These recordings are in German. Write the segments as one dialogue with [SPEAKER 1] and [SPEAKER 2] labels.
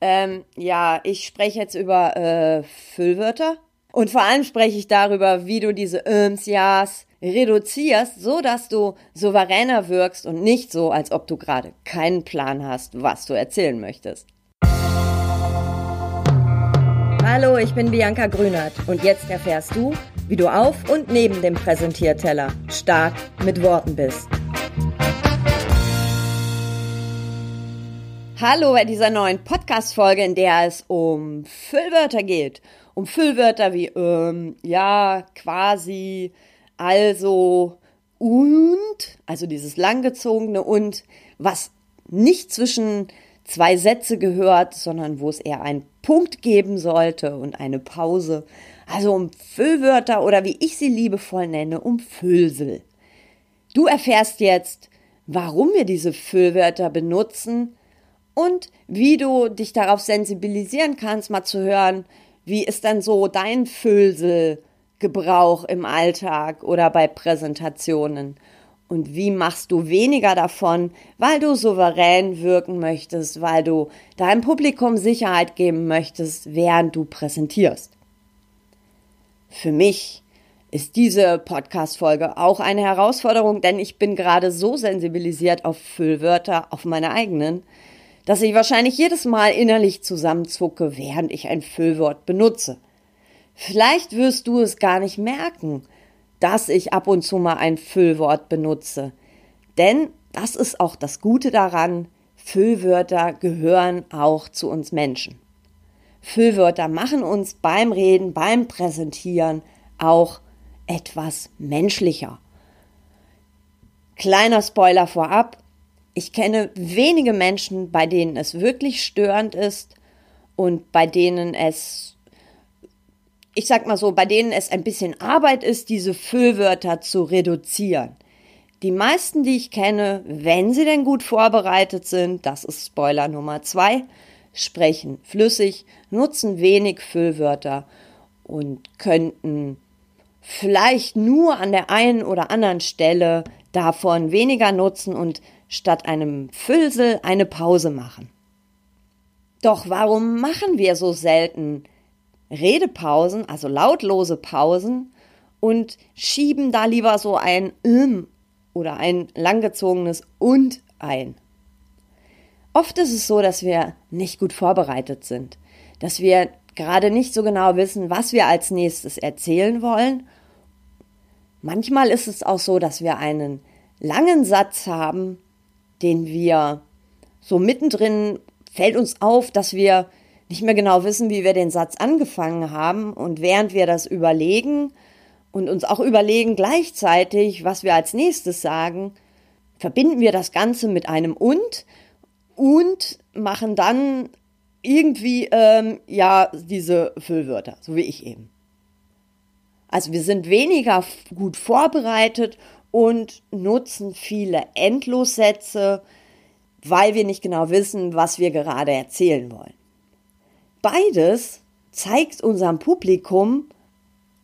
[SPEAKER 1] Ähm, ja, ich spreche jetzt über äh, Füllwörter. Und vor allem spreche ich darüber, wie du diese Öms, Ja's reduzierst, so dass du souveräner wirkst und nicht so, als ob du gerade keinen Plan hast, was du erzählen möchtest. Hallo, ich bin Bianca Grünert und jetzt erfährst du, wie du auf und neben dem Präsentierteller stark mit Worten bist. Hallo bei dieser neuen Podcast-Folge, in der es um Füllwörter geht. Um Füllwörter wie, ähm, ja, quasi, also, und, also dieses langgezogene und, was nicht zwischen zwei Sätze gehört, sondern wo es eher einen Punkt geben sollte und eine Pause. Also um Füllwörter oder wie ich sie liebevoll nenne, um Füllsel. Du erfährst jetzt, warum wir diese Füllwörter benutzen, und wie du dich darauf sensibilisieren kannst, mal zu hören, wie ist denn so dein Füllselgebrauch im Alltag oder bei Präsentationen? Und wie machst du weniger davon, weil du souverän wirken möchtest, weil du deinem Publikum Sicherheit geben möchtest, während du präsentierst? Für mich ist diese Podcast-Folge auch eine Herausforderung, denn ich bin gerade so sensibilisiert auf Füllwörter, auf meine eigenen, dass ich wahrscheinlich jedes Mal innerlich zusammenzucke, während ich ein Füllwort benutze. Vielleicht wirst du es gar nicht merken, dass ich ab und zu mal ein Füllwort benutze. Denn das ist auch das Gute daran, Füllwörter gehören auch zu uns Menschen. Füllwörter machen uns beim Reden, beim Präsentieren auch etwas menschlicher. Kleiner Spoiler vorab, ich kenne wenige Menschen, bei denen es wirklich störend ist und bei denen es, ich sag mal so, bei denen es ein bisschen Arbeit ist, diese Füllwörter zu reduzieren. Die meisten, die ich kenne, wenn sie denn gut vorbereitet sind, das ist Spoiler Nummer zwei, sprechen flüssig, nutzen wenig Füllwörter und könnten vielleicht nur an der einen oder anderen Stelle davon weniger nutzen und statt einem Füllsel eine Pause machen. Doch warum machen wir so selten Redepausen, also lautlose Pausen, und schieben da lieber so ein im oder ein langgezogenes und ein? Oft ist es so, dass wir nicht gut vorbereitet sind, dass wir gerade nicht so genau wissen, was wir als nächstes erzählen wollen. Manchmal ist es auch so, dass wir einen langen Satz haben, den wir so mittendrin fällt uns auf, dass wir nicht mehr genau wissen, wie wir den Satz angefangen haben. Und während wir das überlegen und uns auch überlegen gleichzeitig, was wir als nächstes sagen, verbinden wir das Ganze mit einem und und machen dann irgendwie ähm, ja diese Füllwörter, so wie ich eben. Also wir sind weniger gut vorbereitet und nutzen viele Endlossätze, weil wir nicht genau wissen, was wir gerade erzählen wollen. Beides zeigt unserem Publikum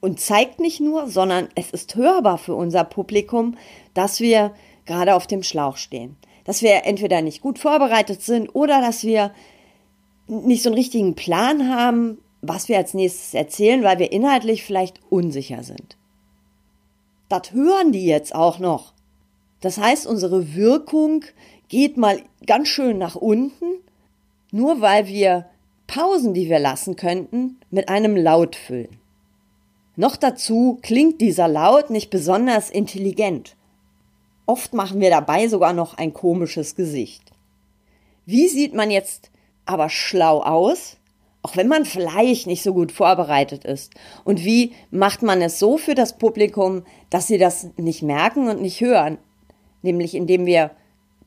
[SPEAKER 1] und zeigt nicht nur, sondern es ist hörbar für unser Publikum, dass wir gerade auf dem Schlauch stehen. Dass wir entweder nicht gut vorbereitet sind oder dass wir nicht so einen richtigen Plan haben, was wir als nächstes erzählen, weil wir inhaltlich vielleicht unsicher sind. Das hören die jetzt auch noch. Das heißt, unsere Wirkung geht mal ganz schön nach unten, nur weil wir Pausen, die wir lassen könnten, mit einem Laut füllen. Noch dazu klingt dieser Laut nicht besonders intelligent. Oft machen wir dabei sogar noch ein komisches Gesicht. Wie sieht man jetzt aber schlau aus? Auch wenn man vielleicht nicht so gut vorbereitet ist. Und wie macht man es so für das Publikum, dass sie das nicht merken und nicht hören? Nämlich indem wir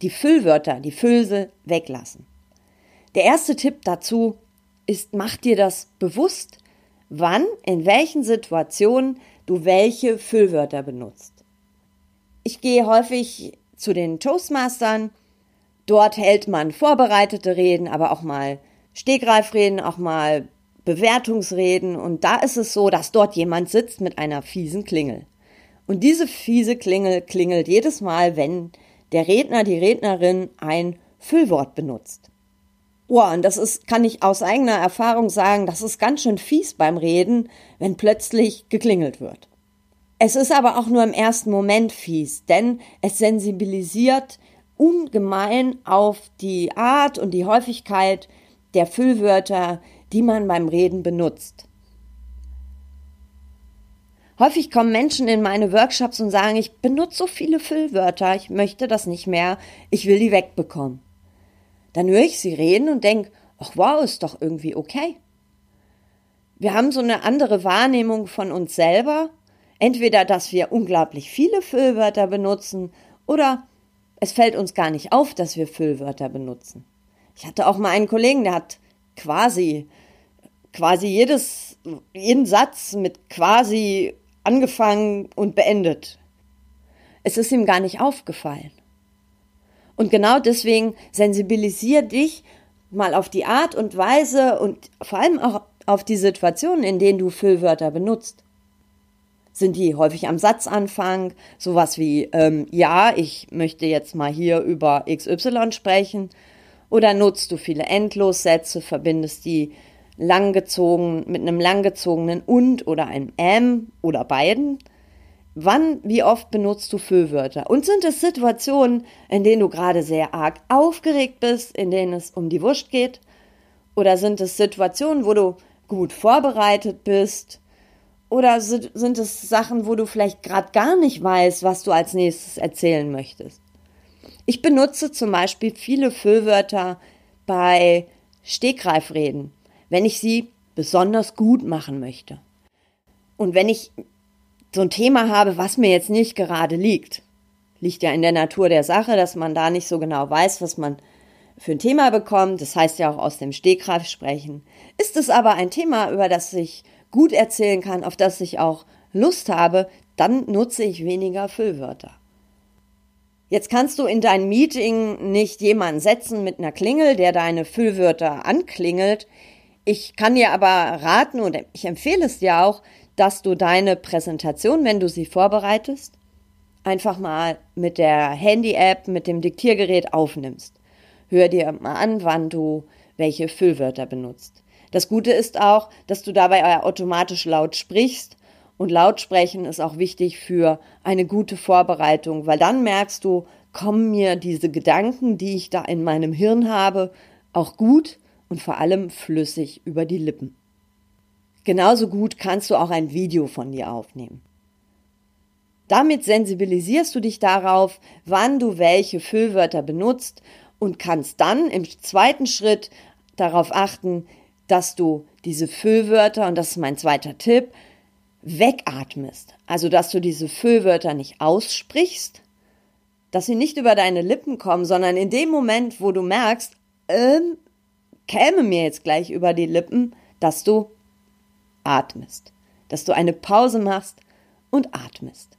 [SPEAKER 1] die Füllwörter, die Füllse weglassen. Der erste Tipp dazu ist, mach dir das bewusst, wann, in welchen Situationen du welche Füllwörter benutzt. Ich gehe häufig zu den Toastmastern. Dort hält man vorbereitete Reden, aber auch mal Stegreifreden, auch mal Bewertungsreden. Und da ist es so, dass dort jemand sitzt mit einer fiesen Klingel. Und diese fiese Klingel klingelt jedes Mal, wenn der Redner, die Rednerin ein Füllwort benutzt. Oh, und das ist, kann ich aus eigener Erfahrung sagen, das ist ganz schön fies beim Reden, wenn plötzlich geklingelt wird. Es ist aber auch nur im ersten Moment fies, denn es sensibilisiert ungemein auf die Art und die Häufigkeit der Füllwörter, die man beim Reden benutzt. Häufig kommen Menschen in meine Workshops und sagen, ich benutze so viele Füllwörter, ich möchte das nicht mehr, ich will die wegbekommen. Dann höre ich sie reden und denke, ach wow, ist doch irgendwie okay. Wir haben so eine andere Wahrnehmung von uns selber. Entweder, dass wir unglaublich viele Füllwörter benutzen oder es fällt uns gar nicht auf, dass wir Füllwörter benutzen. Ich hatte auch mal einen Kollegen, der hat quasi, quasi jedes, jeden Satz mit quasi angefangen und beendet. Es ist ihm gar nicht aufgefallen. Und genau deswegen sensibilisier dich mal auf die Art und Weise und vor allem auch auf die Situationen, in denen du Füllwörter benutzt. Sind die häufig am Satzanfang, sowas wie ähm, ja, ich möchte jetzt mal hier über XY sprechen, oder nutzt du viele Endlossätze, verbindest die langgezogen mit einem langgezogenen und oder einem m oder beiden? Wann, wie oft benutzt du Füllwörter? Und sind es Situationen, in denen du gerade sehr arg aufgeregt bist, in denen es um die Wurst geht? Oder sind es Situationen, wo du gut vorbereitet bist? Oder sind es Sachen, wo du vielleicht gerade gar nicht weißt, was du als nächstes erzählen möchtest? Ich benutze zum Beispiel viele Füllwörter bei Stegreifreden, wenn ich sie besonders gut machen möchte. Und wenn ich so ein Thema habe, was mir jetzt nicht gerade liegt. Liegt ja in der Natur der Sache, dass man da nicht so genau weiß, was man für ein Thema bekommt. Das heißt ja auch aus dem Stegreif sprechen. Ist es aber ein Thema, über das ich gut erzählen kann, auf das ich auch Lust habe, dann nutze ich weniger Füllwörter. Jetzt kannst du in dein Meeting nicht jemanden setzen mit einer Klingel, der deine Füllwörter anklingelt. Ich kann dir aber raten und ich empfehle es dir auch, dass du deine Präsentation, wenn du sie vorbereitest, einfach mal mit der Handy-App, mit dem Diktiergerät aufnimmst. Hör dir mal an, wann du welche Füllwörter benutzt. Das Gute ist auch, dass du dabei automatisch laut sprichst und laut sprechen ist auch wichtig für eine gute Vorbereitung, weil dann merkst du, kommen mir diese Gedanken, die ich da in meinem Hirn habe, auch gut und vor allem flüssig über die Lippen. Genauso gut kannst du auch ein Video von dir aufnehmen. Damit sensibilisierst du dich darauf, wann du welche Füllwörter benutzt und kannst dann im zweiten Schritt darauf achten, dass du diese Füllwörter, und das ist mein zweiter Tipp, wegatmest. Also, dass du diese Füllwörter nicht aussprichst, dass sie nicht über deine Lippen kommen, sondern in dem Moment, wo du merkst, ähm, käme mir jetzt gleich über die Lippen, dass du atmest, dass du eine Pause machst und atmest.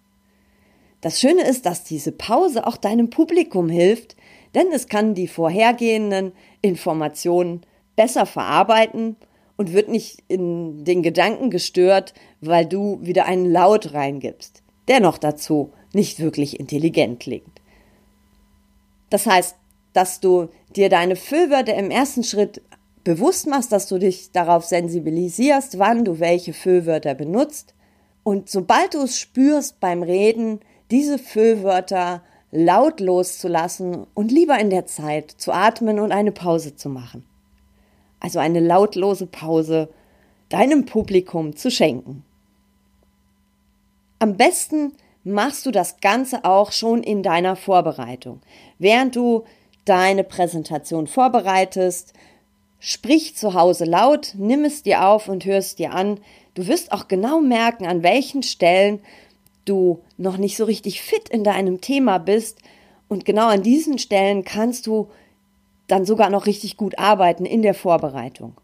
[SPEAKER 1] Das Schöne ist, dass diese Pause auch deinem Publikum hilft, denn es kann die vorhergehenden Informationen besser verarbeiten und wird nicht in den Gedanken gestört, weil du wieder einen Laut reingibst, der noch dazu nicht wirklich intelligent klingt. Das heißt, dass du dir deine Füllwörter im ersten Schritt bewusst machst, dass du dich darauf sensibilisierst, wann du welche Füllwörter benutzt. Und sobald du es spürst beim Reden, diese Füllwörter laut loszulassen und lieber in der Zeit zu atmen und eine Pause zu machen. Also eine lautlose Pause deinem Publikum zu schenken. Am besten machst du das Ganze auch schon in deiner Vorbereitung. Während du deine Präsentation vorbereitest, Sprich zu Hause laut, nimm es dir auf und hör es dir an. Du wirst auch genau merken, an welchen Stellen du noch nicht so richtig fit in deinem Thema bist. Und genau an diesen Stellen kannst du dann sogar noch richtig gut arbeiten in der Vorbereitung.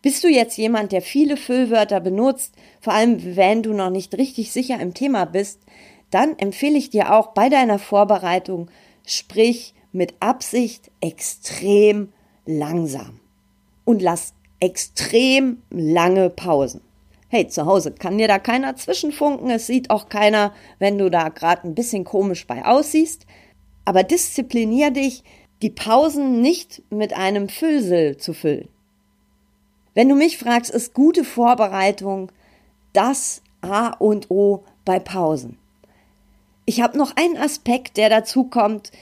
[SPEAKER 1] Bist du jetzt jemand, der viele Füllwörter benutzt, vor allem wenn du noch nicht richtig sicher im Thema bist, dann empfehle ich dir auch bei deiner Vorbereitung, sprich mit Absicht extrem langsam und lass extrem lange Pausen. Hey, zu Hause kann dir da keiner zwischenfunken, es sieht auch keiner, wenn du da gerade ein bisschen komisch bei aussiehst, aber disziplinier dich, die Pausen nicht mit einem Füllsel zu füllen. Wenn du mich fragst, ist gute Vorbereitung das A und O bei Pausen. Ich habe noch einen Aspekt, der dazu kommt,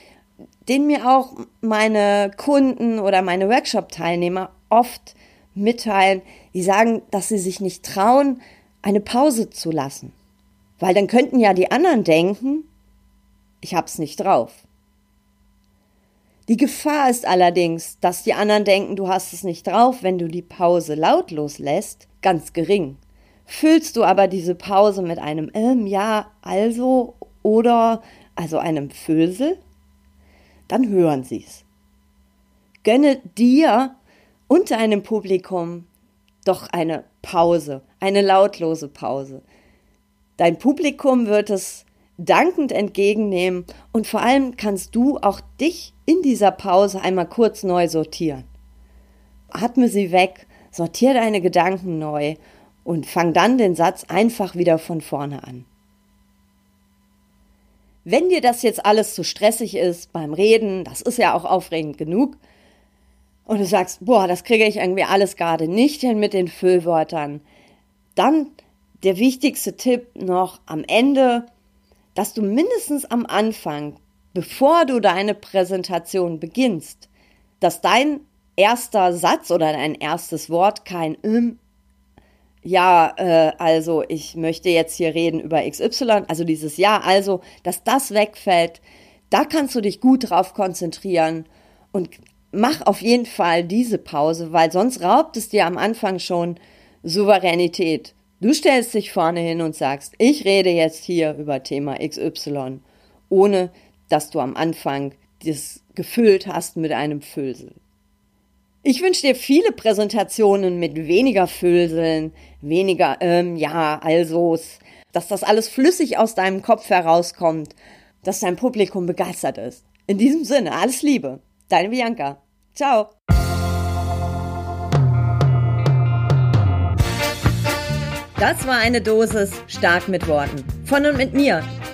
[SPEAKER 1] den mir auch meine Kunden oder meine Workshop-Teilnehmer oft mitteilen. Die sagen, dass sie sich nicht trauen, eine Pause zu lassen. Weil dann könnten ja die anderen denken, ich hab's nicht drauf. Die Gefahr ist allerdings, dass die anderen denken, du hast es nicht drauf, wenn du die Pause lautlos lässt, ganz gering. Füllst du aber diese Pause mit einem ähm, ja, also oder also einem Füllsel, dann hören sie's. Gönne dir und deinem Publikum doch eine Pause, eine lautlose Pause. Dein Publikum wird es dankend entgegennehmen und vor allem kannst du auch dich in dieser Pause einmal kurz neu sortieren. Atme sie weg, sortiere deine Gedanken neu und fang dann den Satz einfach wieder von vorne an. Wenn dir das jetzt alles zu stressig ist beim Reden, das ist ja auch aufregend genug, und du sagst, boah, das kriege ich irgendwie alles gerade nicht hin mit den Füllwörtern, dann der wichtigste Tipp noch am Ende, dass du mindestens am Anfang, bevor du deine Präsentation beginnst, dass dein erster Satz oder dein erstes Wort kein ähm, ja, äh, also ich möchte jetzt hier reden über XY, also dieses Ja, also, dass das wegfällt, da kannst du dich gut drauf konzentrieren und mach auf jeden Fall diese Pause, weil sonst raubt es dir am Anfang schon Souveränität. Du stellst dich vorne hin und sagst, ich rede jetzt hier über Thema XY, ohne dass du am Anfang das gefüllt hast mit einem Füllsel. Ich wünsche dir viele Präsentationen mit weniger Füllseln, weniger, ähm, ja, also, dass das alles flüssig aus deinem Kopf herauskommt, dass dein Publikum begeistert ist. In diesem Sinne, alles Liebe. Deine Bianca. Ciao. Das war eine Dosis stark mit Worten. Von und mit mir.